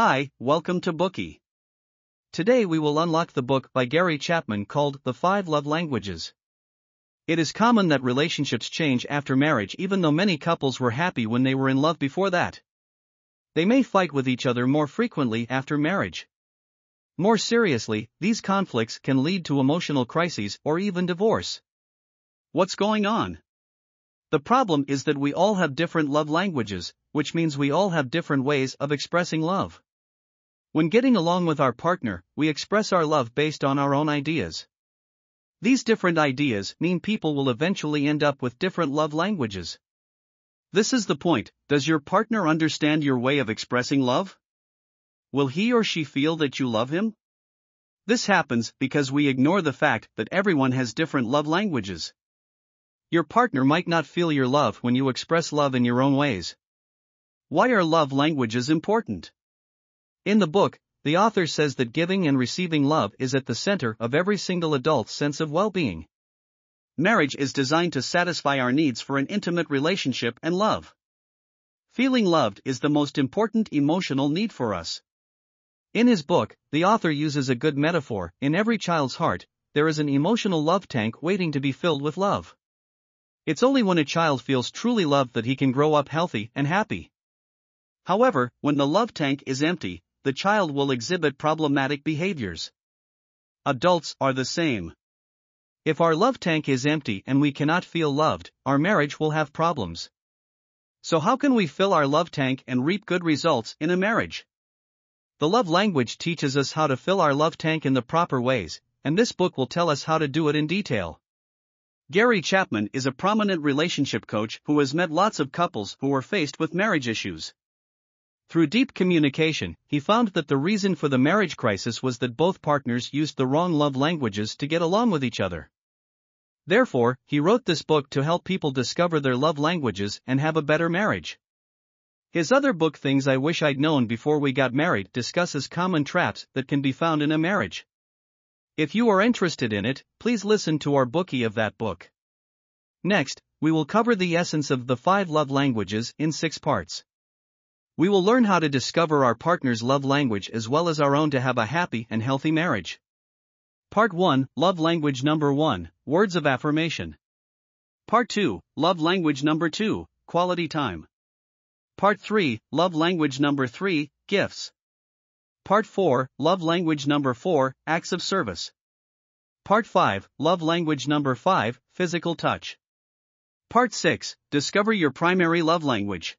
Hi, welcome to Bookey. Today we will unlock the book by Gary Chapman called The Five Love Languages. It is common that relationships change after marriage even though many couples were happy when they were in love before that. They may fight with each other more frequently after marriage. More seriously, these conflicts can lead to emotional crises or even divorce. What's going on? The problem is that we all have different love languages, which means we all have different ways of expressing love. When getting along with our partner, we express our love based on our own ideas. These different ideas mean people will eventually end up with different love languages. This is the point does your partner understand your way of expressing love? Will he or she feel that you love him? This happens because we ignore the fact that everyone has different love languages. Your partner might not feel your love when you express love in your own ways. Why are love languages important? In the book, the author says that giving and receiving love is at the center of every single adult's sense of well being. Marriage is designed to satisfy our needs for an intimate relationship and love. Feeling loved is the most important emotional need for us. In his book, the author uses a good metaphor in every child's heart, there is an emotional love tank waiting to be filled with love. It's only when a child feels truly loved that he can grow up healthy and happy. However, when the love tank is empty, the child will exhibit problematic behaviors. Adults are the same. If our love tank is empty and we cannot feel loved, our marriage will have problems. So, how can we fill our love tank and reap good results in a marriage? The love language teaches us how to fill our love tank in the proper ways, and this book will tell us how to do it in detail. Gary Chapman is a prominent relationship coach who has met lots of couples who were faced with marriage issues. Through deep communication, he found that the reason for the marriage crisis was that both partners used the wrong love languages to get along with each other. Therefore, he wrote this book to help people discover their love languages and have a better marriage. His other book, Things I Wish I'd Known Before We Got Married, discusses common traps that can be found in a marriage. If you are interested in it, please listen to our Bookey of that book. Next, we will cover the essence of the five love languages in six parts. We will learn how to discover our partner's love language as well as our own to have a happy and healthy marriage. Part 1 Love Language Number 1 Words of Affirmation. Part 2 Love Language Number 2 Quality Time. Part 3 Love Language Number 3 Gifts. Part 4 Love Language Number 4 Acts of Service. Part 5 Love Language Number 5 Physical Touch. Part 6 Discover Your Primary Love Language.